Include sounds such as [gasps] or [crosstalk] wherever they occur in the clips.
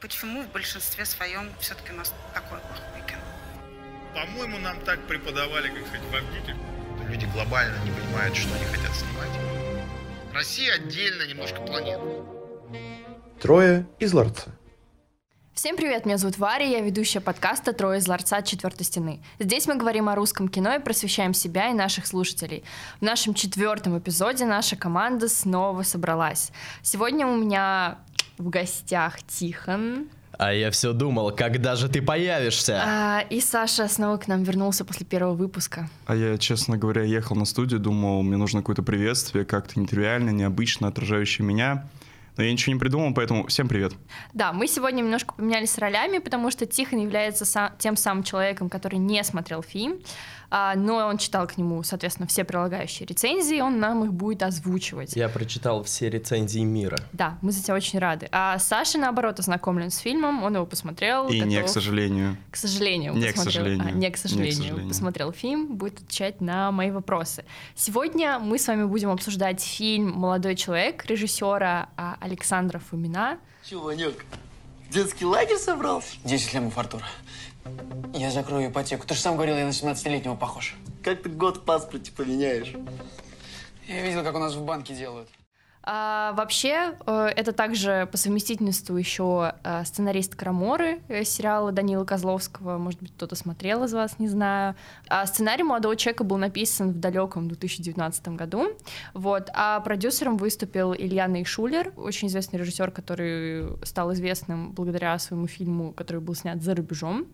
Почему в большинстве своем все-таки у нас такое плохое кино? По-моему, нам так преподавали, как сказать, в Авгике. Люди глобально не понимают, что они хотят снимать. Россия отдельно немножко планета. Трое из ларца. Всем привет, меня зовут Варя, я ведущая подкаста «Трое из ларца четвертой стены». Здесь мы говорим о русском кино и просвещаем себя и наших слушателей. В нашем четвертом эпизоде наша команда снова собралась. Сегодня у меня в гостях Тихон. А я все думал, когда же ты появишься? А, и Саша снова к нам вернулся после первого выпуска. А я, честно говоря, ехал на студию, думал, мне нужно какое-то приветствие, как-то нетривиально, необычно, отражающее меня. Но я ничего не придумал, поэтому всем привет. Да, мы сегодня немножко поменялись ролями, потому что Тихон является сам, тем самым человеком, который не смотрел фильм. А, но он читал к нему, соответственно, все прилагающие рецензии, он нам их будет озвучивать. Я прочитал все рецензии мира. Да, мы за тебя очень рады. А Саша, наоборот, ознакомлен с фильмом, он его посмотрел. И готов... не, к сожалению. К сожалению. Не, посмотрел... к сожалению. А, не, к сожалению. Не, к сожалению. Посмотрел фильм, будет отвечать на мои вопросы. Сегодня мы с вами будем обсуждать фильм «Молодой человек» режиссера а, Александра Фомина. Чё, Ванек, детский лагерь собрался? 10 лямов, Артур. Я закрою ипотеку. Ты же сам говорил, я на 17-летнего похож. Как ты год в паспорте поменяешь? Я видел, как у нас в банке делают. А, вообще, э, это также по совместительству еще э, сценарист Краморы, э, сериала Данила Козловского, может быть, кто-то смотрел из вас, не знаю. А сценарий «Молодого человека» был написан в далеком 2019 году, вот, а продюсером выступил Илья Нейшулер, очень известный режиссер, который стал известным благодаря своему фильму, который был снят за рубежом.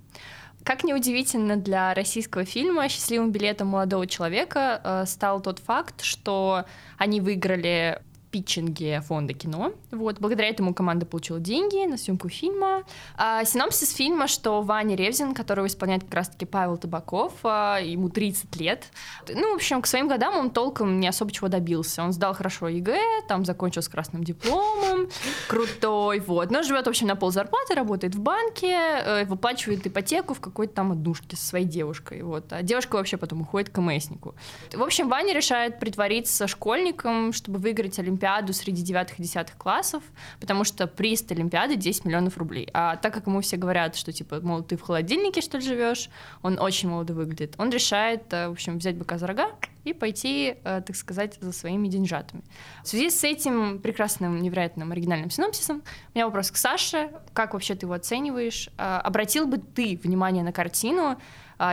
Как неудивительно для российского фильма, счастливым билетом молодого человека стал тот факт, что они выиграли питчинге фонда кино. Вот, благодаря этому команда получила деньги на съемку фильма. А, синопсис фильма, что Ваня Ревзин, которого исполняет как раз-таки Павел Табаков, а, ему 30 лет. Ну, в общем, к своим годам он толком не особо чего добился. Он сдал хорошо ЕГЭ, там закончил с красным дипломом, [laughs] крутой, вот. Но живет, в общем, на пол зарплаты, работает в банке, э, выплачивает ипотеку в какой-то там однушке со своей девушкой, вот. А девушка вообще потом уходит к МСнику. В общем, Ваня решает притвориться школьником, чтобы выиграть Олимпиаду Олимпиаду среди девятых и десятых классов, потому что приз Олимпиады 10 миллионов рублей. А так как ему все говорят, что типа, мол, ты в холодильнике, что ли, живешь, он очень молодо выглядит, он решает, э, в общем, взять быка за рога и пойти, э, так сказать, за своими деньжатами. В связи с этим прекрасным, невероятным оригинальным синопсисом, у меня вопрос к Саше. Как вообще ты его оцениваешь? Э, обратил бы ты внимание на картину,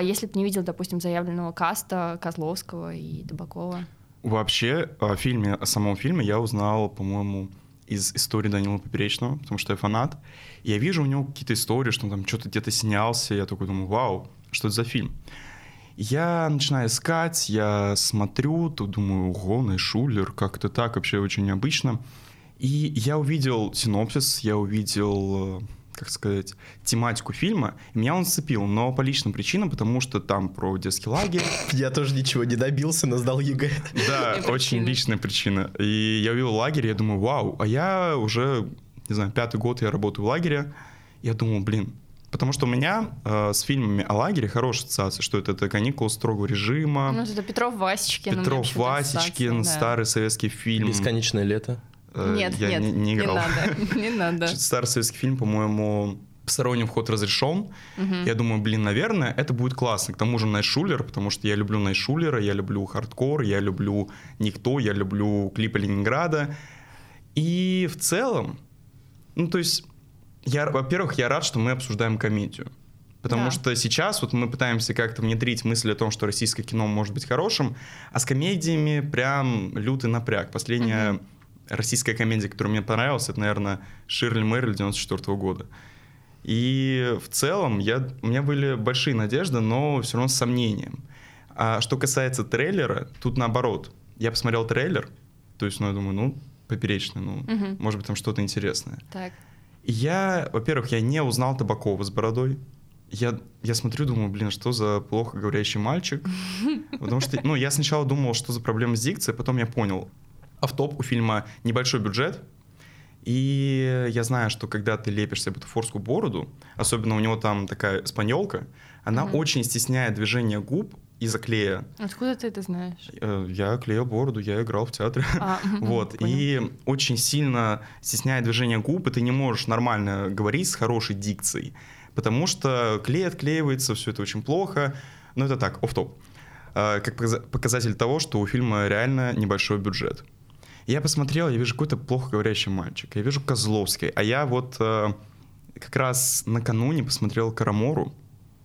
если бы не видел, допустим, заявленного каста Козловского и Табакова? Вообще, о фильме, о самом фильме я узнал, по-моему, из истории Данила Поперечного, потому что я фанат. Я вижу у него какие-то истории, что он там что-то где-то снялся, я такой думаю, вау, что это за фильм? Я начинаю искать, я смотрю, тут думаю, ого, Шулер, как-то так, вообще очень необычно. И я увидел синопсис, я увидел как сказать, тематику фильма, и меня он зацепил, но по личным причинам, потому что там про детский лагерь. [laughs] Я тоже ничего не добился, но сдал ЕГЭ. Да, очень личная причина. И я увидел лагерь, я думаю, вау, а я уже, не знаю, пятый год я работаю в лагере, я думал, блин, Потому что у меня э, с фильмами о лагере хорошая ассоциация, что это, это каникулы строгого режима. Ну, это Петров Васечкин. Петров Васечкин, старый советский фильм. Бесконечное лето. Э, нет, я нет, не, не играл. Не надо, [laughs] не надо. Старый советский фильм, по-моему, посторонний вход разрешен. Угу. Я думаю, блин, наверное, это будет классно. К тому же Найшулер, потому что я люблю Найшулера, я люблю хардкор, я люблю Никто, я люблю клипы Ленинграда. И в целом, ну, то есть, я, во-первых, я рад, что мы обсуждаем комедию. Потому да. что сейчас вот мы пытаемся как-то внедрить мысль о том, что российское кино может быть хорошим, а с комедиями прям лютый напряг. Последняя угу российская комедия, которая мне понравилась, это, наверное, Ширли Мэриль 94 года. И в целом я, у меня были большие надежды, но все равно с сомнением. А что касается трейлера, тут наоборот. Я посмотрел трейлер, то есть, ну, я думаю, ну, поперечный, ну, угу. может быть, там что-то интересное. Так. И я, во-первых, я не узнал Табакова с бородой. Я, я смотрю, думаю, блин, что за плохо говорящий мальчик. [laughs] Потому что, ну, я сначала думал, что за проблема с дикцией, потом я понял, автоп у фильма небольшой бюджет, и я знаю, что когда ты лепишь себе бутафорскую бороду, особенно у него там такая спаньолка, она mm-hmm. очень стесняет движение губ, из-за клея. Откуда ты это знаешь? Э, Я клеил бороду, я играл в театре. А, [laughs] Вот, понял. и очень сильно стесняет движение губ, и ты не можешь нормально говорить с хорошей дикцией, потому что клей отклеивается, все это очень плохо. Но это так, оф топ Как показа- показатель того, что у фильма реально небольшой бюджет. Я посмотрел, я вижу какой-то плохо говорящий мальчик, я вижу Козловский, а я вот э, как раз накануне посмотрел Карамору,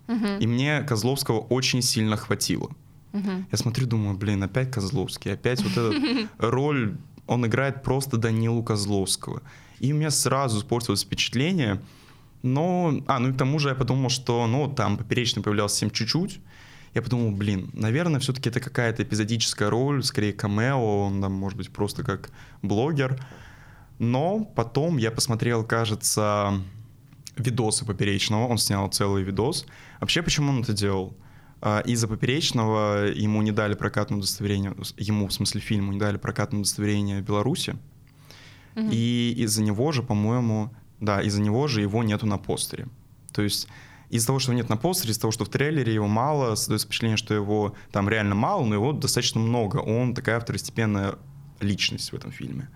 Мгм, и мне Козловского очень сильно хватило. мгм. Я смотрю, думаю, блин, опять Козловский, опять вот эта [laughs] роль, он играет просто Данилу Козловского. И у меня сразу испортилось впечатление. Но, а, ну и к тому же я подумал, что, ну, там поперечный появлялся совсем чуть-чуть. Я подумал, блин, наверное, все-таки это какая-то эпизодическая роль, скорее камео, он там, может быть, просто как блогер. Но потом я посмотрел, кажется, видосы Поперечного, он снял целый видос. Вообще, почему он это делал? А, Из-за Поперечного ему не дали прокатное удостоверение, ему, в смысле, фильму не дали прокатное удостоверение Беларуси. Мгм. И из-за него же, по-моему, да, из-за него же его нету на постере. То есть из-за того, что его нет на постере, из-за того, что в трейлере его мало, создается впечатление, что его там реально мало, но его достаточно много. Он такая второстепенная личность в этом фильме.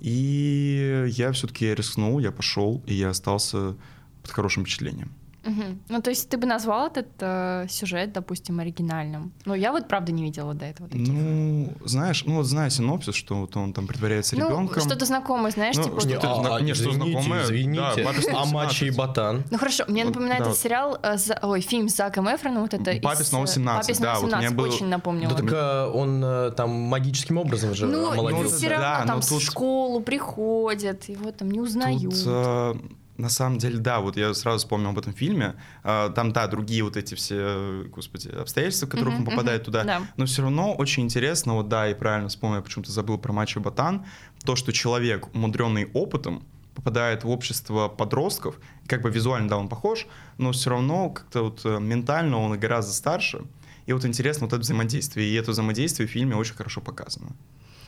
И я все-таки рискнул, я пошел, и я остался под хорошим впечатлением. Мгм. Ну, то есть ты бы назвал этот э, сюжет, допустим, оригинальным? Ну, я вот правда не видела до этого таких. Ну, знаешь, ну вот зная синопсис, что вот он там притворяется Ну, ребенком. что-то знакомое, знаешь, Ну, типа... что вот- ты зна- не, что извините, знакомое, извините. да, «Папе снова а мачо и 17». ботан. Ну хорошо, мне Вот, напоминает да, этот вот. сериал, э, за- ой, фильм с Заком Эфроном, вот это «Папе снова э, 17», «Папе снова да, вот у меня 17», был- очень напомнило. Да так а, он э, там магическим образом же Ну, молодец. все да, равно но там в тут- школу приходят, его там не узнают. Тут, э, на самом деле, да, вот я сразу вспомнил об этом фильме. Э, Там, да, другие вот эти все, господи, обстоятельства, в которых Мгм, он попадает мгм, туда. да. Но все равно очень интересно, вот да, и правильно вспомнил, я почему-то забыл про Мачо Ботан, то, что человек, умудренный опытом, попадает в общество подростков, как бы визуально, да, он похож, но все равно как-то вот э, ментально он гораздо старше. И вот интересно вот это взаимодействие. И это взаимодействие в фильме очень хорошо показано.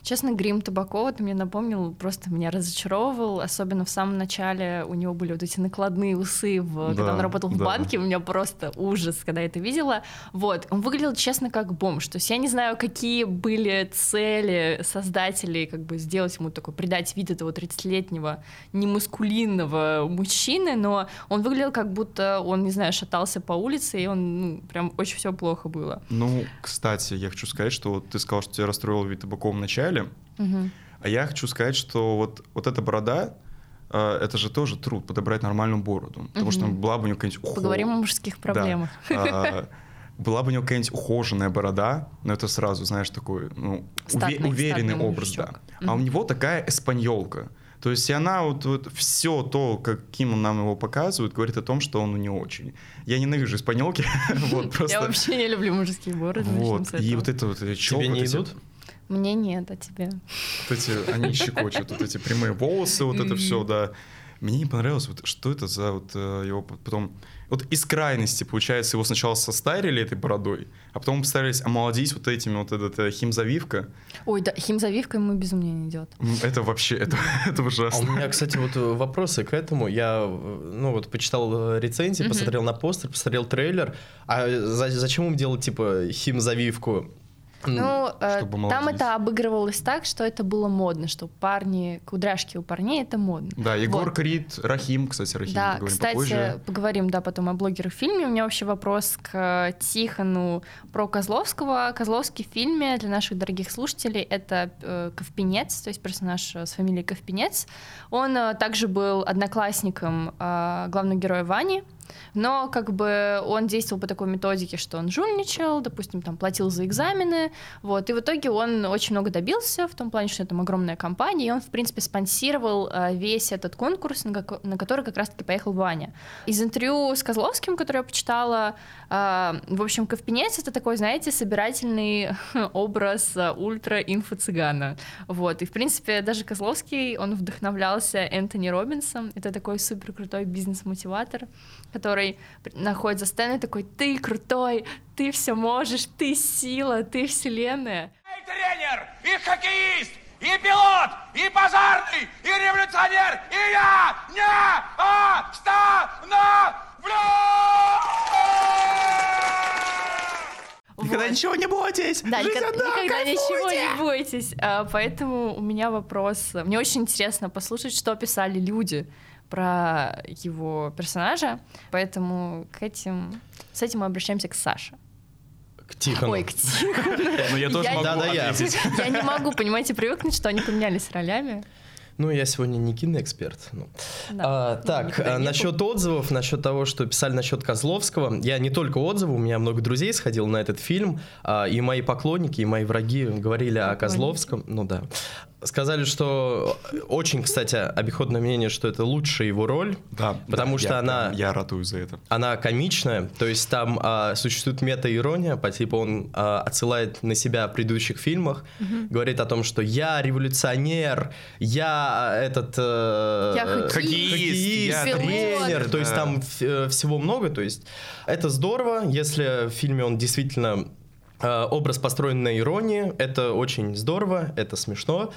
Честно, грим Табакова, ты мне напомнил, просто меня разочаровывал, особенно в самом начале у него были вот эти накладные усы, в, когда Да, он работал в да. банке, у меня просто ужас, когда я это видела. Вот, он выглядел, честно, как бомж, то есть я не знаю, какие были цели создателей, как бы сделать ему такой, придать вид этого 30-летнего немаскулинного мужчины, но он выглядел как будто он, не знаю, шатался по улице, и он, ну, прям очень все плохо было. Ну, кстати, я хочу сказать, что ты сказал, что тебя расстроил вид Табакова в начале, Мгм. а я хочу сказать, что вот, вот эта борода, э, это же тоже труд, подобрать нормальную бороду. Потому что была бы у него какая-нибудь... ухо- Поговорим о мужских Да. проблемах. А, Была бы у него какая-нибудь ухоженная борода, но это сразу, знаешь, такой ну, уве- Статный- уверенный статный образ, да. А у него такая эспаньолка. То есть и она вот, вот все то, каким он нам его показывает, говорит о том, что он не очень. Я ненавижу испаньолки, [laughs] вот Я просто. вообще не люблю мужские бороды. Вот, и вот это вот челка, Тебе не идут? Мне нет, а тебе? Вот эти, они щекочут, вот эти прямые волосы, вот это все, да. Мне не понравилось, вот что это за вот э, его потом... Вот из крайности, получается, его сначала состарили этой бородой, а потом постарались омолодить вот этими вот этот э, химзавивка. Ой, да, химзавивка ему безумно не идет. Это вообще, это, [laughs] это А у ужасно. меня, кстати, вот э, вопросы к этому. Я, ну вот, почитал рецензии, посмотрел на постер, посмотрел трейлер. А за- зачем им делать, типа, химзавивку? М, Ну, э, чтобы там это обыгрывалось так, что это было модно, что парни, кудряшки у парней это модно. Да, Егор Вот. Крид, Рахим, кстати, Рахим, Да, поговорим кстати, попозже. поговорим, да, потом о блогерах в фильме. У меня вообще вопрос к Тихону про Козловского. Козловский в фильме для наших дорогих слушателей это э, Ковпинец, то есть персонаж э, с фамилией Ковпинец. Он э, также был одноклассником э, главного героя Вани, но как бы он действовал по такой методике, что он жульничал, допустим, там платил за экзамены, вот, и в итоге он очень много добился в том плане, что это огромная компания, и он, в принципе, спонсировал э, весь этот конкурс, на который как раз-таки поехал Ваня. Из интервью с Козловским, которое я почитала, э, в общем, Ковпинец — это такой, знаете, собирательный [laughs] образ э, ультра-инфо-цыгана, вот, и, в принципе, даже Козловский, он вдохновлялся Энтони Робинсом, это такой супер крутой бизнес-мотиватор, который находит за сценой такой, ты крутой, ты все можешь, ты сила, ты вселенная. И тренер, и хоккеист, и пилот, и пожарный, и революционер, и я не остановлюсь! Никогда ничего не бойтесь! Да, Жизнь никогда, одна, никогда ничего кайфуйте!» не бойтесь. А, поэтому у меня вопрос. Мне очень интересно послушать, что писали люди про его персонажа. Поэтому к этим, с этим мы обращаемся к Саше. К Тихону. Ой, к Тихону. Ну, я тоже Я- могу Да, да, я. ответить. [laughs] Я не могу, понимаете, привыкнуть, что они поменялись ролями. Ну, я сегодня не киноэксперт. ну. Да. А, так, Никогда а, насчет отзывов, насчет того, что писали насчет Козловского. Я не только отзывы, у меня много друзей сходил на этот фильм, а, и мои поклонники, и мои враги говорили о. Козловском. Ну да. Сказали, что очень, кстати, обиходное мнение, что это лучшая его роль, Да, потому да, что я она Я ратую за это. она комичная, то есть там а, существует мета-ирония, по типу он а, отсылает на себя в предыдущих фильмах, говорит о том, что я революционер, я а, этот... э, Я хоккеист, хоккеист, я тренер, то есть там э, всего много, то есть это здорово, если в фильме он действительно э, образ построен на иронии, это очень здорово, это смешно.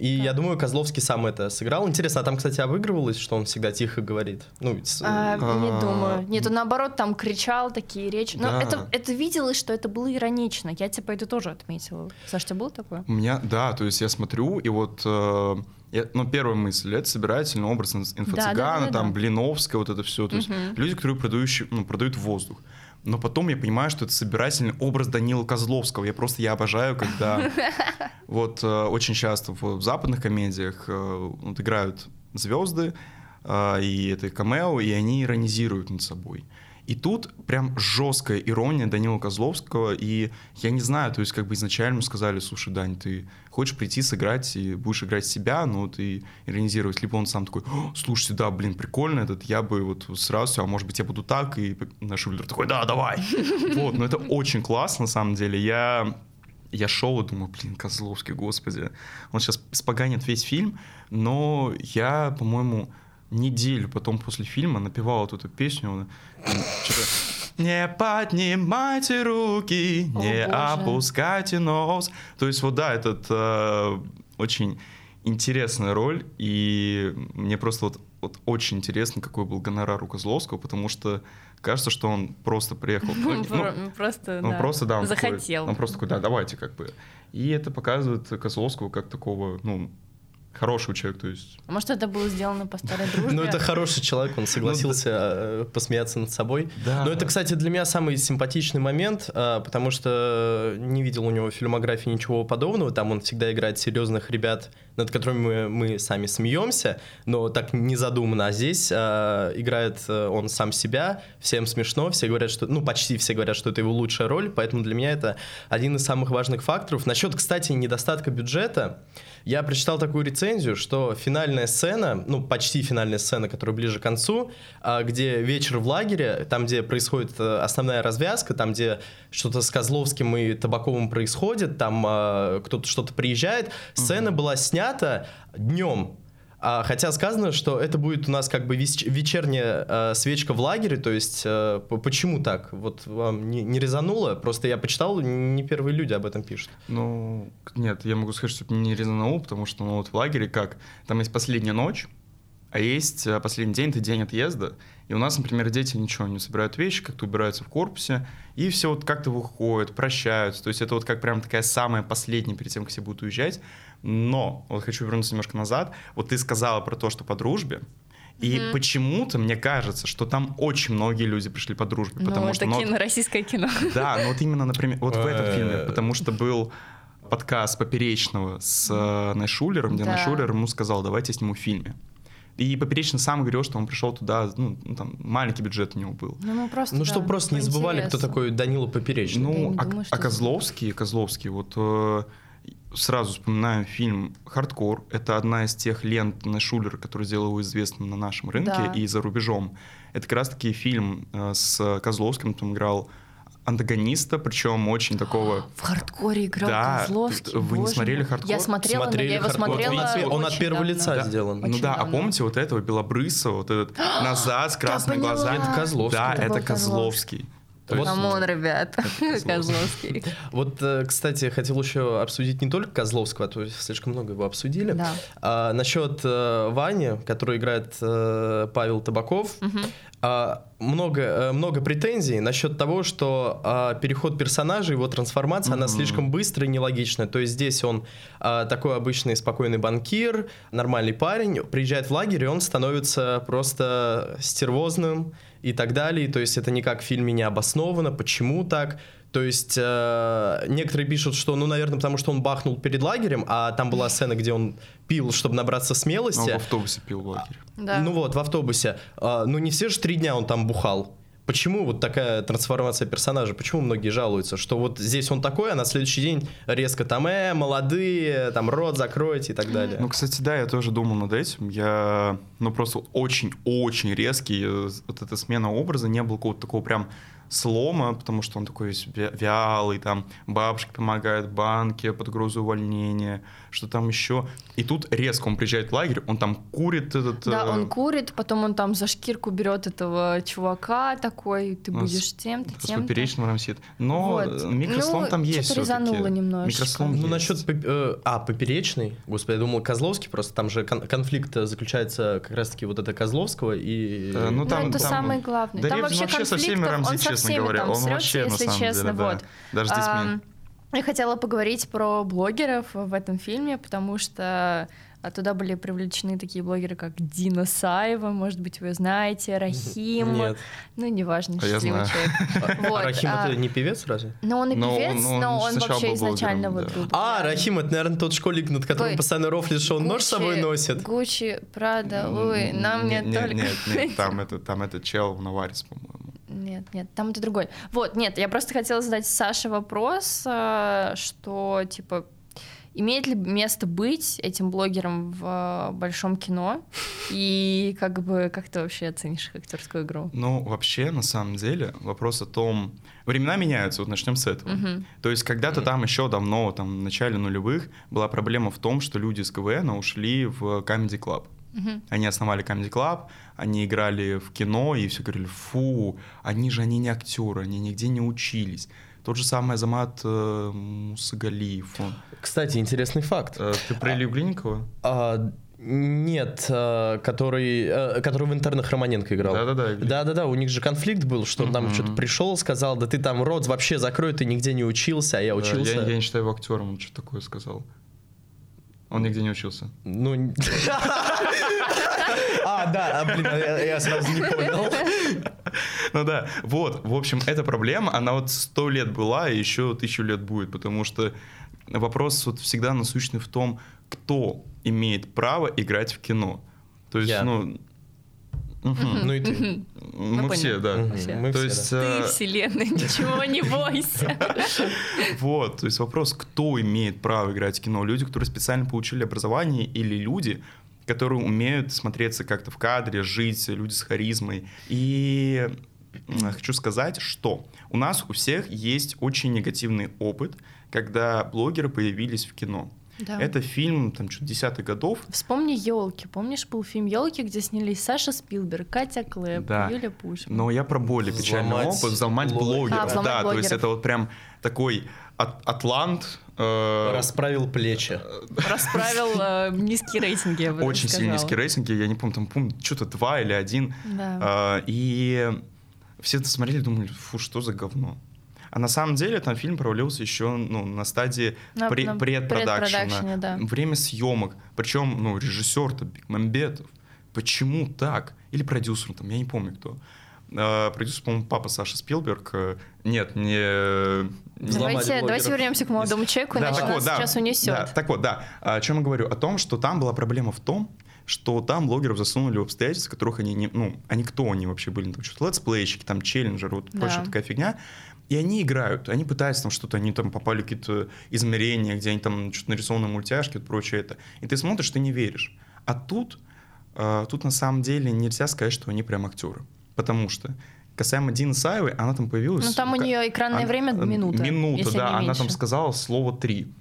И я думаю, Козловский сам это сыграл. Интересно, а там, кстати, обыгрывалось, что он всегда тихо говорит? Ну, с- А, не А. думаю. Нет, он наоборот там кричал такие речи. Но Да. это, это виделось, что это было иронично. Я типа это тоже отметила. Саш, у тебя было такое? У меня, да, то есть я смотрю, и вот, э, я- ну, первая мысль, это собирательный образ инф- инфо-цыгана, Да-да-да-да. там, Блиновская, вот это все, то есть Мгм. люди, которые продающие, ну, продают воздух. Но потом я понимаю, что это собирательный образ Данила Козловского. Я просто, я обожаю, когда [laughs] вот э, очень часто в, западных комедиях э, вот играют звезды, э, и это камео, и они иронизируют над собой. И тут прям жесткая ирония Данила Козловского, и я не знаю, то есть как бы изначально ему сказали, слушай, Дань, ты хочешь прийти сыграть и будешь играть себя, ну ты иронизировать, либо он сам такой, «О, слушайте, да, блин, прикольно этот, я бы вот сразу, а может быть я буду так, и наш Шулер такой, да, давай. [laughs] Вот, но это очень классно, на самом деле, я я шел и думаю, блин, Козловский, господи. Он сейчас споганит весь фильм, но я, по-моему, неделю потом после фильма напевал вот эту песню. Не поднимайте руки, О, не боже. опускайте нос. То есть вот да, этот э, очень интересная роль, и мне просто вот, вот очень интересно, какой был гонорар у Козловского, потому что кажется, что он просто приехал. [laughs] ну, ну, Про- Просто, он да. просто, да, он такой- захотел. он просто такой, да, давайте, как бы. И это показывает Козловского как такого, ну, хорошего человека, то есть... А Может, это было сделано по старой [laughs] дружбе? Ну, это хороший человек, он согласился э, посмеяться над собой. Да. Но это, кстати, для меня самый симпатичный момент, э, потому что не видел у него в фильмографии ничего подобного. Там он всегда играет серьезных ребят, над которыми мы, мы сами смеемся, но так не задумано. А здесь э, играет он сам себя, всем смешно, все говорят, что, ну, почти все говорят, что это его лучшая роль, поэтому для меня это один из самых важных факторов. Насчет, кстати, недостатка бюджета, я прочитал такую рецензию, что финальная сцена, ну, почти финальная сцена, которая ближе к концу, а, где вечер в лагере, там, где происходит э, основная развязка, там, где что-то с Козловским и Табаковым происходит, там а, кто-то что-то приезжает, сцена была снята днем. А, хотя сказано, что это будет у нас как бы веч- вечерняя э, свечка в лагере, то есть э, почему так? Вот вам не, не резануло? Просто я почитал, не первые люди об этом пишут. Ну, нет, я могу сказать, что не резанул, потому что, ну, вот в лагере как? Там есть последняя ночь, а есть э, последний день, это день отъезда. И у нас, например, дети ничего не собирают вещи, как-то убираются в корпусе, и все вот как-то выходят, прощаются. То есть это вот как прям такая самая последняя перед тем, как все будут уезжать. Но, вот хочу вернуться немножко назад. Вот ты сказала про то, что по дружбе. И Мгм. почему-то мне кажется, что там очень многие люди пришли по дружбе. Ну, потому это что, ну, кино, российское кино. да, ну вот именно, например, вот в этом Э. фильме, потому что был подкаст Поперечного с э, Найшулером, где Да. Найшулер ему сказал, давайте сниму в фильме. И Поперечный сам говорил, что он пришел туда, ну, ну, там, маленький бюджет у него был. Ну, мы просто, Ну, да, чтобы просто не забывали, кто такой Данила Поперечный. Ну, не а, думаю, а Козловский, Козловский, вот э, сразу вспоминаю фильм «Хардкор». Это одна из тех лент на Шулера, который сделал его известным на нашем рынке Да. и за рубежом. Это как раз-таки фильм э, с Козловским, там играл антагониста, причем очень такого... [gasps] В хардкоре играл Да, Козловский. вы не боже смотрели мой. «Хардкор»? Я смотрела, Смотрели но я его «Хардкор». смотрела Он от- он от первого давно. лица Да. сделан. Ну Очень да, а давно. помните вот этого белобрысого, вот этот [gasps] назад с красными глазами? Это Козловский. Да, Это Козловский. Есть- Come on, ребят. Козловский. [laughs] Вот, э, кстати, хотел еще обсудить не только Козловского, а то слишком много его обсудили. Да. А, насчет э, Вани, который играет э, Павел Табаков. а, много, много претензий насчет того, что а, переход персонажа, его трансформация, она Мгм. слишком быстрая и нелогичная. То есть здесь он а, такой обычный спокойный банкир, нормальный парень, приезжает в лагерь, и он становится просто стервозным и так далее. То есть это никак в фильме не обосновано, почему так. То есть э, некоторые пишут, что, ну, наверное, потому что он бахнул перед лагерем, а там была сцена, где он пил, чтобы набраться Он смелости. в автобусе пил в лагере. Да. Ну вот, в автобусе. А, ну не все же три дня он там бухал. Почему вот такая трансформация персонажа? Почему многие жалуются, что вот здесь он такой, а на следующий день резко там, э, молодые, там рот закройте и так далее. Ну, кстати, да, я тоже думал над этим. Я, ну, просто очень-очень резкий. э, Вот эта смена образа, не было какого-то такого прям слома, потому что он такой весь вя- вялый, там бабушки помогают в банке под угрозу увольнения, что там еще. И тут резко он приезжает в лагерь, он там курит этот... Да, э, он курит, потом он там за шкирку берет этого чувака такой, ты Ну, будешь с- тем-то, с тем-то. поперечным рамсит. Но Вот. микрослом Ну, там есть резануло немножечко. Микрослом Ну, насчет... э, а, поперечный? Господи, я думал, Козловский, просто там же кон- конфликт э, заключается как раз-таки вот это Козловского и... Э, ну, Ну, там- это там- самое главное. Да там вообще, вообще со всеми Рамзи, честно говоря. Он вообще, на если самом деле, честно, да. вот. Даже здесь мне- Я хотела поговорить про блогеров в этом фильме, потому что а, туда были привлечены такие блогеры, как Дина Саева, может быть, вы знаете, Рахим. Нет. Ну, неважно, А я счастливый знаю. человек. А [laughs] Вот, Рахим а, это не певец разве? Ну, он и Но певец, он- он но он вообще изначально блогером, вот да. А, Рахим, это, наверное, тот школьник, над которым Какой? постоянно рофлит, что он нож с собой Гуччи- носит. Гуччи, Прада, Луи, нам нет, нет нет, только... нет, нет, [laughs] там это, там это чел в Наварис, по-моему. Нет, нет, там это другой. Вот, нет, я просто хотела задать Саше вопрос, э, что, типа, имеет ли место быть этим блогером в э, большом кино? И как бы, как ты вообще оценишь их актерскую игру? Ну, вообще, на самом деле, вопрос о том... Времена меняются, вот начнем с этого. Мгм. То есть когда-то там еще давно, там, в начале нулевых, была проблема в том, что люди из КВН ушли в Comedy Club. Мгм. Они основали Comedy Club, они играли в кино, и все говорили, фу, они же, они не актеры, они нигде не учились. Тот же самый Азамат э, Мусагалиев. он. Кстати, интересный факт. Э, ты про Илью Глинникова? А, нет, а, который, э, который в интернах Романенко играл. Да-да-да. Да-да-да, у них же конфликт был, что он там Мгм. что-то пришел, сказал, да ты там рот вообще закрой, ты нигде не учился, а я Да, учился. Я, я не считаю его актером, он что такое сказал. Он нигде не учился. Ну... [laughs] А, да, а, блин, я я сразу не понял. [laughs] Ну да, вот, в общем, эта проблема, она вот сто лет была и еще тысячу лет будет, потому что вопрос вот всегда насущный в том, кто имеет право играть в кино. То есть, ну... Ну и ты. Мы поняли. все, да. Мы То есть, да. Ты, э, вселенная, ничего не бойся. [laughs] Вот, то есть вопрос, кто имеет право играть в кино? Люди, которые специально получили образование или люди, которые умеют смотреться как-то в кадре, жить, люди с харизмой. И хочу сказать, что у нас у всех есть очень негативный опыт, когда блогеры появились в кино. Да. Это фильм, там, что-то десятых годов. Вспомни елки. Помнишь, был фильм Елки, где снялись Саша Спилберг, Катя Клэп, Да. Юля Пушман. Но я про более печальный Взломать опыт, взломать блогеров. блогеров. А, взломать да, то есть блогеров. это вот прям такой от- атлант. э, Расправил плечи. Расправил э, низкие рейтинги, я бы очень сильно низкие рейтинги, я не помню, там, помню, что-то два или один. Да. А, и все это смотрели, думали, фу, что за говно. А на самом деле там фильм провалился еще ну, на стадии На- пре- на предпродакшена. да. Время съемок. Причем, ну, режиссер-то Бекмамбетов. Почему так? Или продюсер там, я не помню кто. А, продюсер, по-моему, папа Саша Спилберг. Нет, не... Давайте, давайте вернемся к молодому человеку, Да, иначе так нас вот, да, сейчас унесет. да, так вот, да. О чем я говорю? О том, что там была проблема в том, что там блогеров засунули в обстоятельства, которых они не... Ну, они кто они вообще были? Там что-то летсплейщики, там челленджеры, вот Да. прочая такая фигня. И они играют, они пытаются там что-то, они там попали в какие-то измерения, где они там что-то нарисованы мультяшки, вот прочее это. И ты смотришь, ты не веришь. А тут, э, тут на самом деле нельзя сказать, что они прям актеры. Потому что касаемо Дины Саевой, она там появилась... Ну, там у ка- нее экранное она- время минута, Минута, если да. Она там сказала слово «три».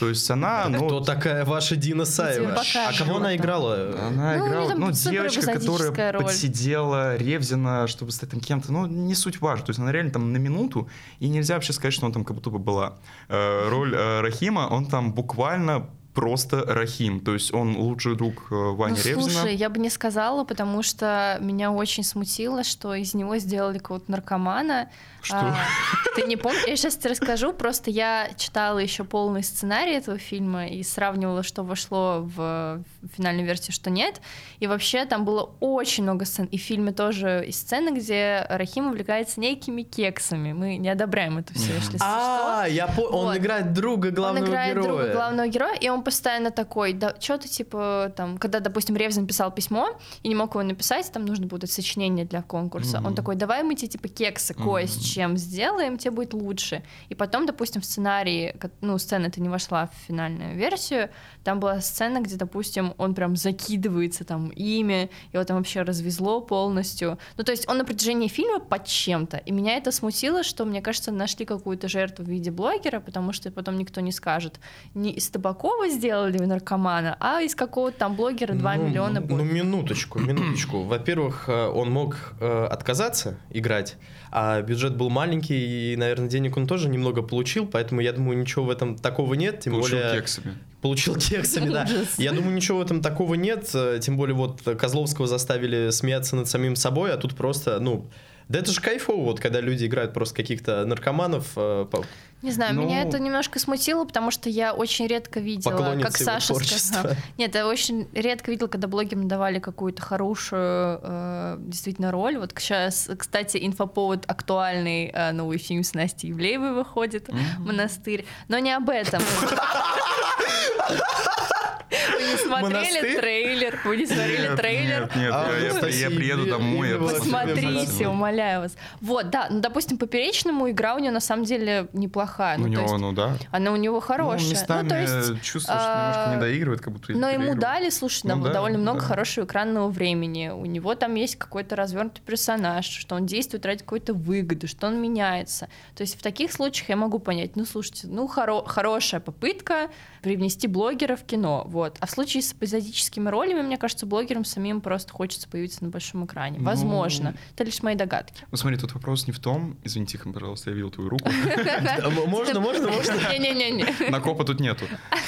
То есть она... ну, Кто такая ваша Дина Саева? А кого она играла? Она Ну, играла, ну, девочка, которая роль. подсидела Ревзина, чтобы стать там кем-то, ну, не суть важно. То есть она реально там на минуту, и нельзя вообще сказать, что она там как будто бы была. Э, роль э, Рахима, он там буквально просто Рахим. То есть он лучший друг э, Вани ну, Ревзина. слушай, я бы не сказала, потому что меня очень смутило, что из него сделали какого-то наркомана. Что? А, ты не помнишь? Я сейчас тебе расскажу. Просто я читала еще полный сценарий этого фильма и сравнивала, что вошло в финальную версию, что нет. И вообще там было очень много сцен. И в фильме тоже есть сцены, где Рахим увлекается некими кексами. Мы не одобряем это все, если А, я понял. Он играет друга главного он играет героя. друга главного героя, и он постоянно такой, да, что ты типа там, когда, допустим, Ревзин писал письмо и не мог его написать, там нужно будет сочинение для конкурса. Он такой, давай мы тебе типа кексы кое с чем сделаем, тебе будет лучше. И потом, допустим, в сценарии, ну, сцена это не вошла в финальную версию, там была сцена, где, допустим, он прям закидывается там ими, его там вообще развезло полностью. Ну, то есть он на протяжении фильма под чем-то. И меня это смутило, что, мне кажется, нашли какую-то жертву в виде блогера, потому что потом никто не скажет, не из Табакова сделали наркомана, а из какого-то там блогера 2 Ну, миллиона Ну, будет. минуточку, [clears throat] минуточку. Во-первых, э, он мог э, отказаться играть, а бюджет был маленький, и, наверное, денег он тоже немного получил, поэтому я думаю, ничего в этом такого нет. Тем Получил более... кексами. Получил кексами, да. Я думаю, ничего в этом такого нет. э, Тем более, вот Козловского заставили смеяться над самим собой, а тут просто, ну. Да это же кайфово, вот когда люди играют просто каких-то наркоманов. э, по- Не знаю, Ну- меня это немножко смутило, потому что я очень редко видела, как Саша творчества. сказал. [laughs] Нет, я очень редко видела, когда блогерам давали какую-то хорошую э, действительно роль. Вот сейчас, кстати, инфоповод актуальный э, новый фильм с Настей Ивлеевой выходит «Монастырь». Но не об этом. [laughs] Вы не смотрели трейлер? Вы не смотрели трейлер? Нет, нет, А, я- приеду домой. Посмотрите, умоляю вас. Вот, да, ну, допустим, Поперечному игра у нее на самом деле неплохая. У Ну, то него, ну да. она у него хорошая. Ну, то есть, чувствую, что а, немножко не доигрывает, как будто но ему дали, слушай, Ну довольно много хорошего экранного времени. У него там есть какой-то развернутый персонаж, что он действует ради какой-то выгоды, что он меняется. То есть в таких случаях я могу понять, ну слушайте, ну хоро- хорошая попытка привнести блогера в кино, вот. А в случае с эпизодическими ролями, мне кажется, блогерам самим просто хочется появиться на большом экране. Ну, Возможно. Это лишь мои догадки. Ну смотри, тут вопрос не в том, извини, тихо, пожалуйста, я видел твою руку. [laughs] Можно, можно, можно? Не-не-не. Накопа тут нету.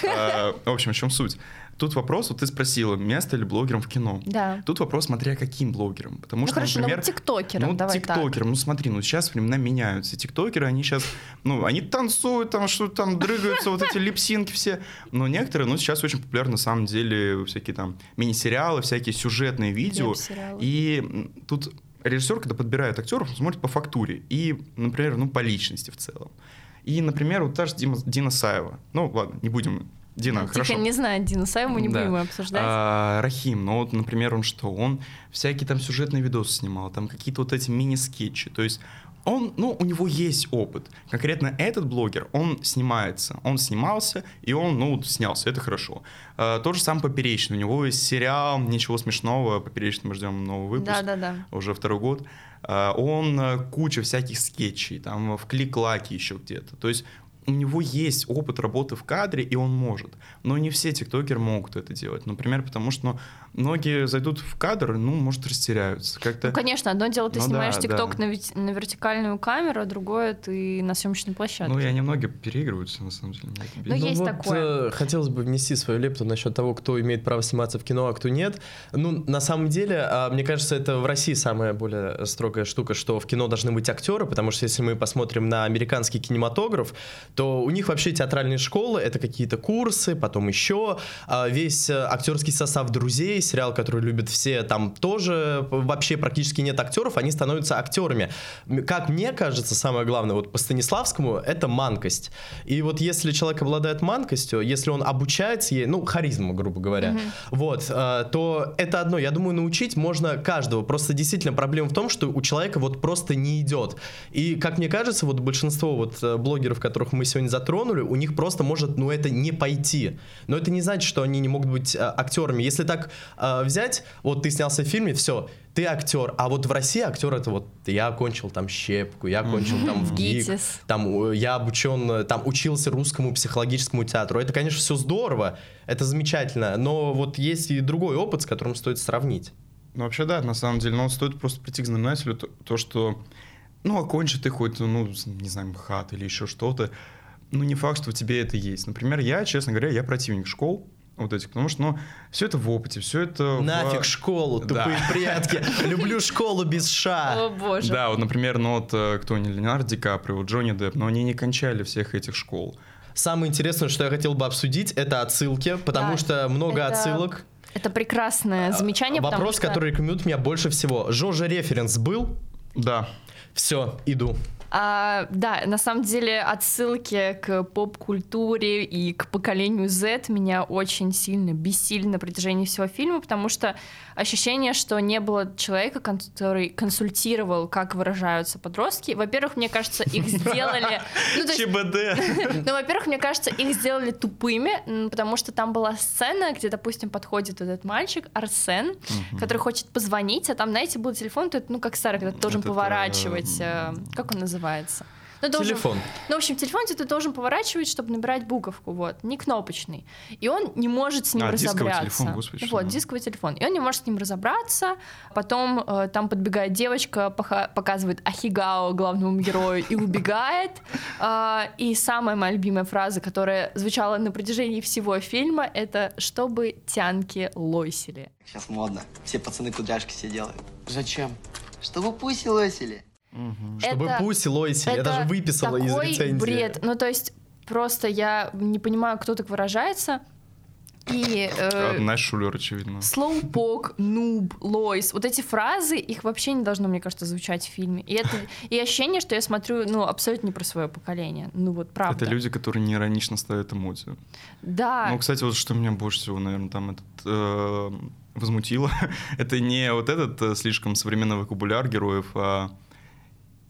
А, В общем, в чем суть? Тут вопрос, вот ты спросила, место ли блогерам в кино. Да. Тут вопрос, смотря каким блогерам. Потому Ну что, хорошо, ну например, вот тиктокерам, ну, давай так. тиктокерам, ну смотри, ну сейчас времена меняются. Тиктокеры, они сейчас, ну, они танцуют, там что-то там дрыгаются, вот эти липсинки все. Но некоторые, ну, сейчас очень популярны на самом деле всякие там мини-сериалы, всякие сюжетные видео. И тут режиссер, когда подбирает актеров, он смотрит по фактуре и, например, ну, по личности в целом. И, например, вот та же Дима, Дина Саева. Ну, ладно, не будем. Дина, Тихо, хорошо. не знаю, Дину Саеву мы не Да. обсуждать. А, Рахим, ну вот, например, он что? Он всякие там сюжетные видосы снимал, там какие-то вот эти мини-скетчи. То есть он, ну, у него есть опыт. Конкретно этот блогер, он снимается. Он снимался, и он, ну, снялся, это хорошо. А, тот же сам Поперечный. У него есть сериал «Ничего смешного». Поперечный мы ждем новый выпуск. Да-да-да. Уже второй год. А, Он э, куча всяких скетчей, там в клик-лаке еще где-то. То есть у него есть опыт работы в кадре, и он может. Но не все тиктокеры могут это делать. Например, потому что ну, многие зайдут в кадр, ну, может, растеряются. Как-то... Ну, конечно, одно дело, ты Ну снимаешь да, ТикТок да. на, вит- на вертикальную камеру, а другое ты на съемочной площадке. Ну, и они многие переигрываются, на самом деле. Ну, есть вот, такое. э, хотелось бы внести свою лепту насчет того, кто имеет право сниматься в кино, а кто нет. Ну, на самом деле, а, мне кажется, это в России самая более строгая штука, что в кино должны быть актеры, потому что если мы посмотрим на американский кинематограф, то у них вообще театральные школы, это какие-то курсы, потом еще а, весь э, актерский состав «Друзей», сериал, который любят все, там тоже вообще практически нет актеров, они становятся актерами. Как мне кажется, самое главное, вот по Станиславскому, это манкость. И вот если человек обладает манкостью, если он обучается ей, ну, харизма, грубо говоря, вот, э, то это одно. Я думаю, научить можно каждого. Просто действительно проблема в том, что у человека вот просто не идет. И, как мне кажется, вот большинство вот э, блогеров, которых мы сегодня затронули, у них просто может, ну, это не пойти. Но это не значит, что они не могут быть э, актерами. Если так э, взять, вот ты снялся в фильме, все, ты актер, а вот в России актер это вот я окончил там щепку, я окончил там в ГИК, ГИТИС. там я обучен, э, там учился русскому психологическому театру. Это, конечно, все здорово, это замечательно, но вот есть и другой опыт, с которым стоит сравнить. Ну, вообще, да, на самом деле. Но стоит просто прийти к знаменателю, то, то, что, ну, окончи ты хоть, ну, не знаю, МХАТ или еще что-то, ну, не факт, что у тебя это есть. Например, я, честно говоря, я противник школ, вот этих, потому что, ну, все это в опыте, все это... в- Нафиг школу, Да. тупые прятки. [laughs] Люблю школу без ша. О боже. Да, вот, например, ну вот э, кто не Леонардо Ди Каприо, вот Джонни Депп, но они не кончали всех этих школ. Самое интересное, что я хотел бы обсудить, это отсылки, потому Да, что много это отсылок. Это прекрасное замечание, потому Вопрос, что... который рекомендуют меня больше всего. Жожа референс был? Да. Все, иду. А, да, на самом деле отсылки к поп-культуре и к поколению Z меня очень сильно бесили на протяжении всего фильма, потому что ощущение, что не было человека, который консультировал, как выражаются подростки. Во-первых, мне кажется, их сделали... Ну, ЧБД. [laughs] ну, во-первых, мне кажется, их сделали тупыми, потому что там была сцена, где, допустим, подходит этот мальчик, Арсен, который хочет позвонить, а там, знаете, был телефон, ну, как старый, когда ты должен поворачивать, э, как он называется? Ну, должен- Телефон. Ну, в общем, телефон где ты должен поворачивать, чтобы набирать буковку, вот, не кнопочный. И он не может с ним А, дисковый разобраться. телефон, господи, вот, за- дисковый телефон. И он не может с ним разобраться. Потом э, там подбегает девочка, поха- показывает Ахигао главному герою и убегает. [laughs] А, и самая моя любимая фраза, которая звучала на протяжении всего фильма, это «чтобы тянки лойсили». Сейчас модно. Все пацаны кудряшки все делают. Зачем? Чтобы пуси лосили. Чтобы Это- пуси лойсили. Я даже выписала из такой рецензии. бред. Ну, то есть, просто я не понимаю, кто так выражается. И э, Наш шулер, очевидно. слоупок, нуб, лойс, вот эти фразы, их вообще не должно, мне кажется, звучать в фильме. И это и ощущение, что я смотрю, ну, абсолютно не про свое поколение. Ну, вот правда. Это люди, которые не иронично ставят эмодзи. Да. Ну, кстати, вот что меня больше всего, наверное, там этот э, возмутило, [laughs] это не вот этот э, слишком современный вокабуляр героев, а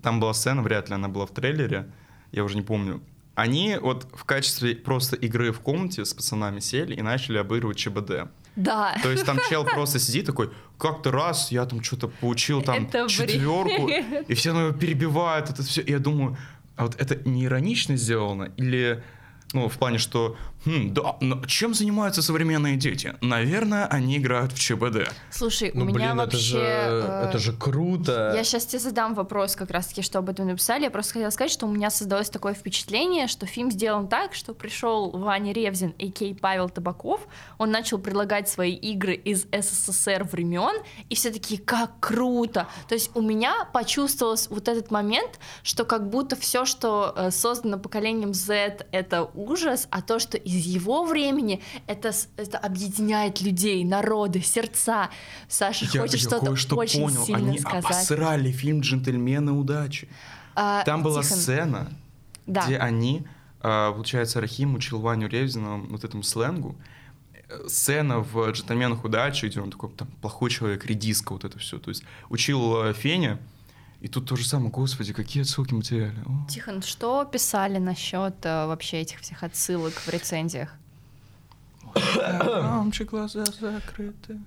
там была сцена, вряд ли она была в трейлере, я уже не помню. Они вот в качестве просто игры в комнате с пацанами сели и начали обыгрывать ЧБД. Да. То есть там чел просто сидит такой, как-то раз я там что-то получил там Это бред. четверку, и все него перебивают это все. И я думаю, а вот это не иронично сделано или ну, в плане, что, «Хм, да, но чем занимаются современные дети? Наверное, они играют в ЧБД. Слушай, Ну, у меня блин, вообще... это же, э, это же круто. Я сейчас тебе задам вопрос как раз-таки, что об этом написали. Я просто хотела сказать, что у меня создалось такое впечатление, что фильм сделан так, что пришел Ваня Ревзин, а.к. Павел Табаков, он начал предлагать свои игры из СССР времен, и все такие, как круто! То есть у меня почувствовался вот этот момент, что как будто все, что э, создано поколением Z, это ужас, а то, что из его времени, это, это объединяет людей, народы, сердца. Саша Я, хочет что-то кое-что очень понял. сильно Они сказать. обосрали фильм «Джентльмены удачи». А, Там была Тихон, сцена, Да. где они, а, получается, Рахим учил Ваню Ревзина вот этому сленгу. Э, Сцена в «Джентльменах удачи», где он такой там плохой человек, редиска, вот это все. То есть учил э, Феня, и тут то же самое, господи, какие отсылки в материале. О. Тихон, что писали насчет э, вообще этих всех отсылок в рецензиях? Рамчик, [coughs] глаза закрыты.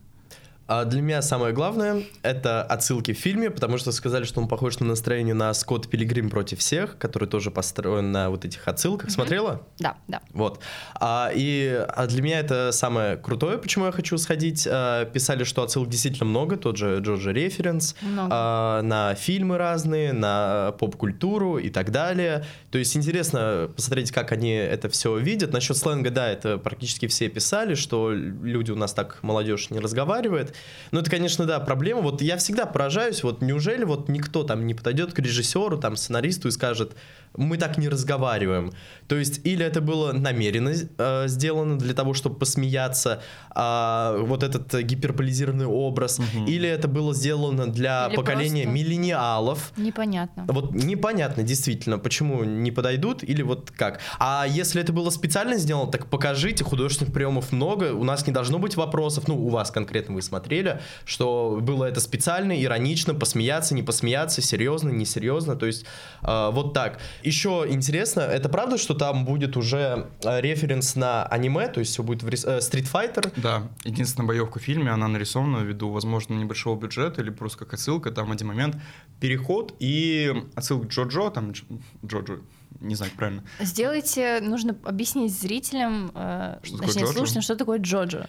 А для меня самое главное — это отсылки в фильме, потому что сказали, что он похож на настроение на Скотт Пилигрим против всех, который тоже построен на вот этих отсылках. Смотрела? Да, да. Вот. А, и а для меня это самое крутое, почему я хочу сходить. А, писали, что отсылок действительно много, тот же Джорджи Референс, а, на фильмы разные, на поп-культуру и так далее. То есть интересно посмотреть, как они это все видят. Насчет сленга, да, это практически все писали, что люди у нас так, молодежь, не разговаривает. Но это, конечно, да, проблема. Вот я всегда поражаюсь, вот неужели вот никто там не подойдет к режиссеру, там, сценаристу и скажет, мы так не разговариваем. То есть или это было намеренно э, сделано для того, чтобы посмеяться, а, вот этот э, гиперболизированный образ, или это было сделано для Или поколения просто- миллениалов. Непонятно. Вот непонятно действительно, почему не подойдут или вот как. А если это было специально сделано, так покажите, художественных приемов много, у нас не должно быть вопросов, ну, у вас конкретно вы смотрели, что было это специально, иронично, посмеяться, не посмеяться, серьезно, несерьезно, то есть э, вот так. Еще интересно, это правда, что там будет уже э, референс на аниме, то есть все будет в рес- э, Street Fighter? Да, единственная боевка в фильме, она нарисована ввиду, возможно, небольшого бюджета или просто как отсылка, там один момент, переход и отсылка к Джоджо, там Дж- Джоджо, не знаю, как правильно, Сделайте, нужно объяснить зрителям, э, Что такое точнее, Джоджо? слушателям, что такое Джоджо.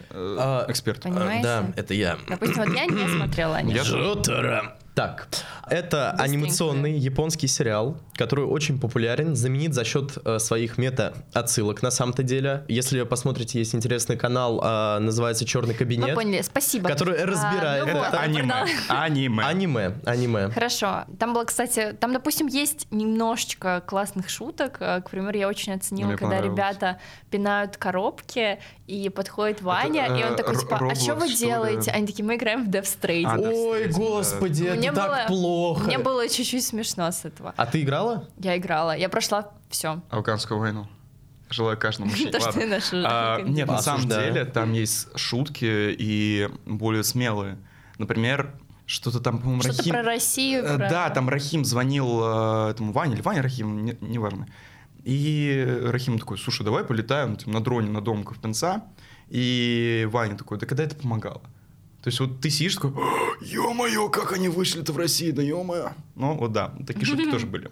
эксперт. Понимаете? Да, это я. Допустим, вот я не смотрела аниме. Я тоже. Так, Это Быстренько. анимационный японский сериал, который очень популярен, знаменит за счет э, своих мета-отсылок на самом-то деле. Если посмотрите, есть интересный канал, э, называется «Черный Мы кабинет», поняли, спасибо. который А, разбирает ну вот, это Аниме. Аниме. аниме. Аниме. Хорошо. Там было, кстати, там, допустим, есть немножечко классных шуток. Э, К примеру, я очень оценила, Мне когда ребята пинают коробки, и подходит Ваня, и он э, такой, типа, а что вы делаете? Они такие, мы играем в Death Stranding. А. Ой, Death Stranding, господи, это Мне так было- плохо. Мне было чуть-чуть смешно с этого. А ты играла? Я играла, я прошла все. Афганскую войну. Желаю каждому [laughs] мужчине. То, что Ладно. ты нашел. А, нет, на самом деле там есть шутки и более смелые. Например, что-то там, по-моему, Что-то Рахим... про Россию. Э, про- Да, там Рахим звонил э, этому Ване, или Ваня Рахим, не- неважно. И Рахим такой, слушай, давай полетаем типа, на дроне на дом Ковпенца. И Ваня такой, да когда это помогало? То есть вот ты сидишь такой, ё-моё, как они вышли-то в России, да ё-моё. Ну вот да, такие шутки [laughs] тоже были.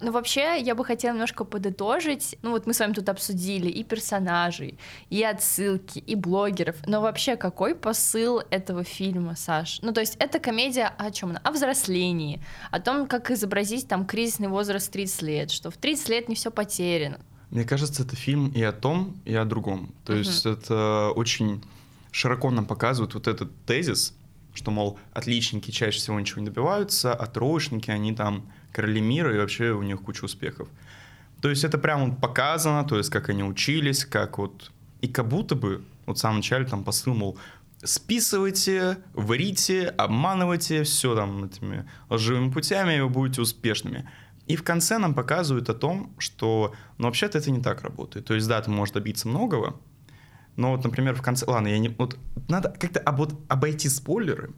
Ну, вообще, я бы хотела немножко подытожить. Ну, вот мы с вами тут обсудили и персонажей, и отсылки, и блогеров. Но вообще, какой посыл этого фильма, Саш? Ну, то есть, это комедия о чем она? О взрослении, о том, как изобразить там кризисный возраст 30 лет, что в 30 лет не все потеряно. Мне кажется, это фильм и о том, и о другом. То есть это очень широко нам показывает вот этот тезис, что, мол, отличники чаще всего ничего не добиваются, а троечники, они там короли мира, и вообще у них куча успехов. То есть это прямо показано, то есть как они учились, как вот... И как будто бы, вот в самом начале там посыл, мол, списывайте, врите, обманывайте, все там этими лживыми путями, и вы будете успешными. И в конце нам показывают о том, что, ну, вообще-то это не так работает. То есть, да, ты можешь добиться многого, но вот, например, в конце... Ладно, я не... Вот надо как-то об- вот обойти спойлеры.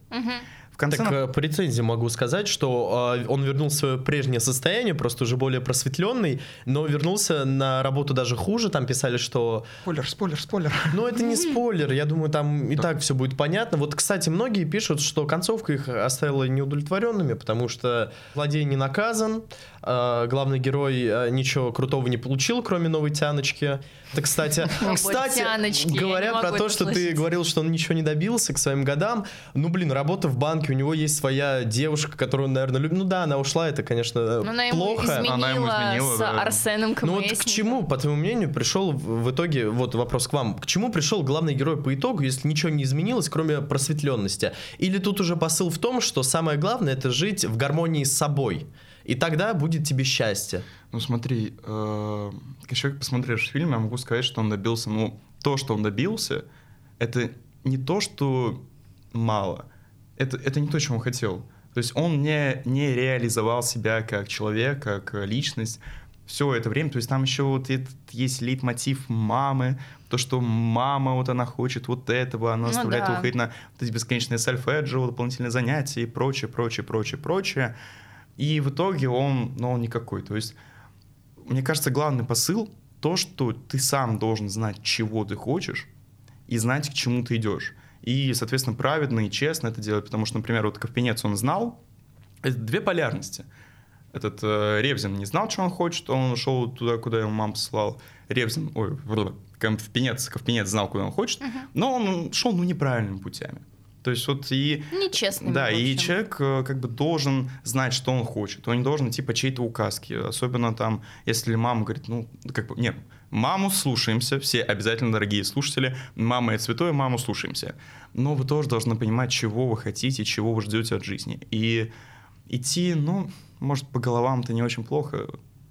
В конце Так нам- э, по рецензии могу сказать, что э, он вернул свое прежнее состояние, просто уже более просветленный, но вернулся на работу даже хуже. Там писали, что Спойлер, спойлер, спойлер. Ну, это не [laughs] спойлер, я думаю, там и так все будет понятно. Вот, кстати, многие пишут, что концовка их оставила неудовлетворенными, потому что злодей не наказан, э, главный герой э, ничего крутого не получил, кроме новой тяночки. [laughs] Это, кстати, кстати, говоря про то, что ты говорил, что он ничего не добился к своим годам, ну, блин, работа в банке, у него есть своя девушка, которую он, наверное, любит. Ну да, она ушла, это, конечно, Ну, она плохо. изменила, Она ему изменила, с да. Арсеном Ну вот к чему, по твоему мнению, пришел в итоге, вот вопрос к вам, к чему пришел главный герой по итогу, если ничего не изменилось, кроме просветленности? Или тут уже посыл в том, что самое главное это жить в гармонии с собой, и тогда будет тебе счастье. Ну смотри, э, как человек, посмотревший фильм, я могу сказать, что он добился, ну, то, что он добился, это не то, что мало, это, это не то, чего он хотел. То есть он не, не реализовал себя как человек, как личность все это время. То есть там еще вот этот есть лейтмотив мамы, то, что мама вот она хочет вот этого, она Ну заставляет да. его ходить на вот эти бесконечные сальфеджио, дополнительные занятия и прочее, прочее, прочее, прочее. И в итоге он, ну, он никакой. То есть мне кажется, главный посыл то, что ты сам должен знать, чего ты хочешь, и знать, к чему ты идешь. И, соответственно, праведно и честно это делать, потому что, например, вот Ковпенец он знал, это две полярности. Этот э, Ревзин не знал, что он хочет, он ушел туда, куда ему мама посылал. Ревзин, ой, Ковпенец, Ковпенец знал, куда он хочет, но он шел, ну, неправильными путями. То есть вот и... Нечестными, Да, и человек э, как бы должен знать, что он хочет. Он не должен идти по чьей-то указке. Особенно там, если мама говорит, ну, как бы, нет, маму слушаемся, все обязательно, дорогие слушатели, мама это святое, маму слушаемся. Но вы тоже должны понимать, чего вы хотите, чего вы ждете от жизни. И идти, ну, может, по головам-то не очень плохо,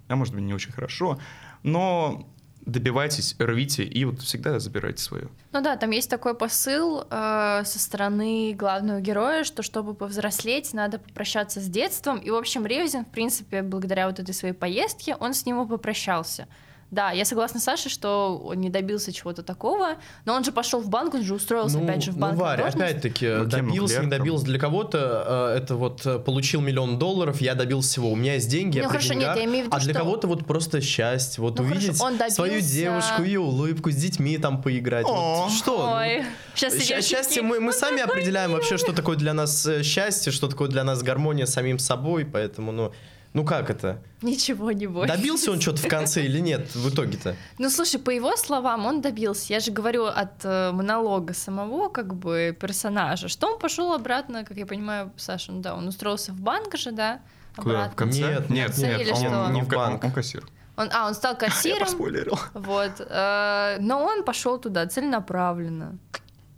а может быть, не очень хорошо, но добивайтесь, рвите и вот всегда забирайте свое. Ну да, там есть такой посыл э, со стороны главного героя, что чтобы повзрослеть, надо попрощаться с детством. И, в общем, Ревзин, в принципе, благодаря вот этой своей поездке, он с и попрощался. Да, я согласна с Сашей, что он не добился чего-то такого, но он же пошел в банк, он же устроился ну, опять же в ну, банк. на Варя, опять-таки, Ну, добился, не Клерком? добился. Для кого-то э, это вот э, получил миллион долларов, я добился всего. У меня есть деньги, я Ну, при хорошо, нет, я имею в виду, а для что- кого-то вот просто счастье. Вот Ну, хорошо, увидеть он свою добился- девушку, ее улыбку, с детьми там поиграть. Вот что? Ой, сейчас идёшь Счастье мы, мы «Ну, сами определяем милый». вообще, что такое для нас э, счастье, что такое для нас гармония с самим собой, поэтому, ну, Ну как это? Ничего не бойся. Добился он что-то в конце или нет в итоге-то? Ну, слушай, по его словам, он добился. Я же говорю от э, монолога самого, как бы, персонажа, что он пошел обратно, как я понимаю, Саша, ну да, он устроился в банк же, да? Куда? В конце? Нет, нет, нет, он, Не он в банк. Он, кассир. Он, а, он стал [laughs] кассиром. Спойлерил. Вот. э, но он пошел туда целенаправленно.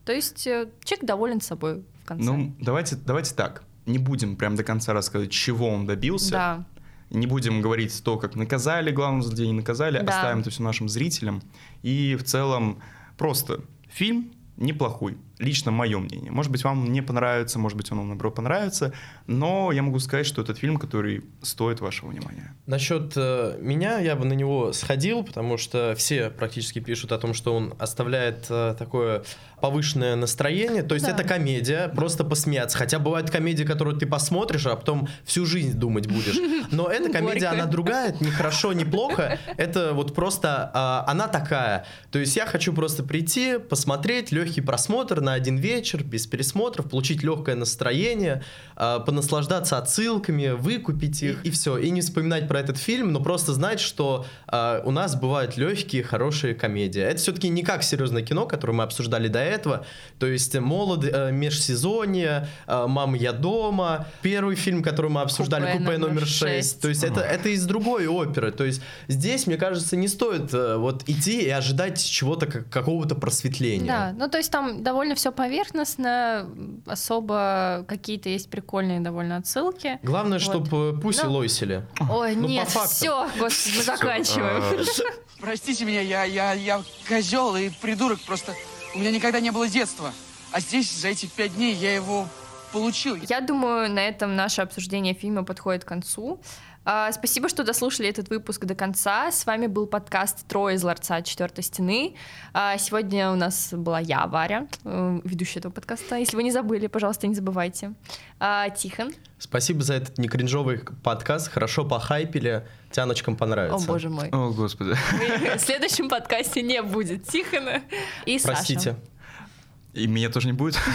То есть э, человек доволен собой в конце. Ну, давайте, давайте так. Не будем прям до конца рассказывать, чего он добился. да. Не будем говорить то, как наказали главного злодея, не наказали. Да. Оставим это все нашим зрителям. И в целом просто фильм неплохой. Лично мое мнение. Может быть, вам не понравится, может быть, он вам, наоборот, понравится. Но я могу сказать, что этот фильм, который стоит вашего внимания. Насчет э, меня я бы на него сходил, потому что все практически пишут о том, что он оставляет э, такое повышенное настроение. То есть Да. это комедия, просто посмеяться. Хотя бывают комедии, которые ты посмотришь, а потом всю жизнь думать будешь. Но эта комедия, она другая, это не хорошо, не плохо. Это вот просто а, она такая. То есть я хочу просто прийти, посмотреть, легкий просмотр на один вечер, без пересмотров, получить легкое настроение, а, понаслаждаться отсылками, выкупить их, и все. И не вспоминать про этот фильм, но просто знать, что а, у нас бывают легкие, хорошие комедии. Это все-таки не как серьезное кино, которое мы обсуждали до этого. То есть молод, э, межсезонье, э, «Мама, я дома», первый фильм, который мы обсуждали, «Купе «Купе номер номер шесть». 6». То есть это, это из другой оперы. То есть здесь, мне кажется, не стоит э, вот идти и ожидать чего-то, как- какого-то просветления. Да, ну то есть там довольно все поверхностно, особо какие-то есть прикольные довольно отсылки. Главное, Вот. чтобы Пуси Ну. лойсили. Ой, Ну, нет, все, господи, мы заканчиваем. Простите меня, я, я, я козел и придурок просто. У меня никогда не было детства. А здесь за эти пять дней я его получил. Я думаю, на этом наше обсуждение фильма подходит к концу. А, Спасибо, что дослушали этот выпуск до конца. С вами был подкаст «Трое из ларца четвертой стены». А, Сегодня у нас была я, Варя, э, ведущая этого подкаста. Если вы не забыли, пожалуйста, не забывайте. А, Тихон. Спасибо за этот некринжовый подкаст. Хорошо похайпили. Тяночкам О, понравится. боже мой. О, господи. [laughs] В следующем подкасте не будет Тихона и Саша. И меня тоже не будет? [laughs]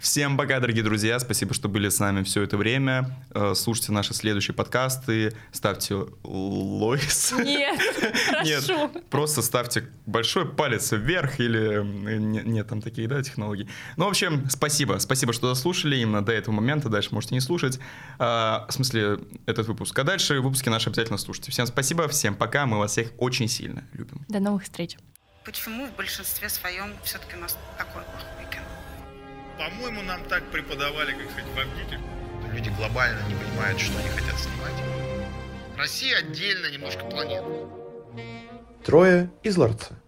Всем пока, дорогие друзья. Спасибо, что были с нами все это время. Э, Слушайте наши следующие подкасты. Ставьте лойс. Нет, [laughs] Нет, просто ставьте большой палец вверх или... э, не- Нет, там такие, да, технологии. Ну, в общем, спасибо. Спасибо, что дослушали именно до этого момента. Дальше можете не слушать. А, в смысле, этот выпуск. А дальше выпуски наши обязательно слушайте. Всем спасибо, всем пока. Мы вас всех очень сильно любим. До новых встреч. Почему в большинстве своем все-таки у нас такое плохое кино? По-моему, нам так преподавали, как сказать, в Авгике. Люди глобально не понимают, что они хотят снимать. Россия отдельно немножко планета. Трое из ларца.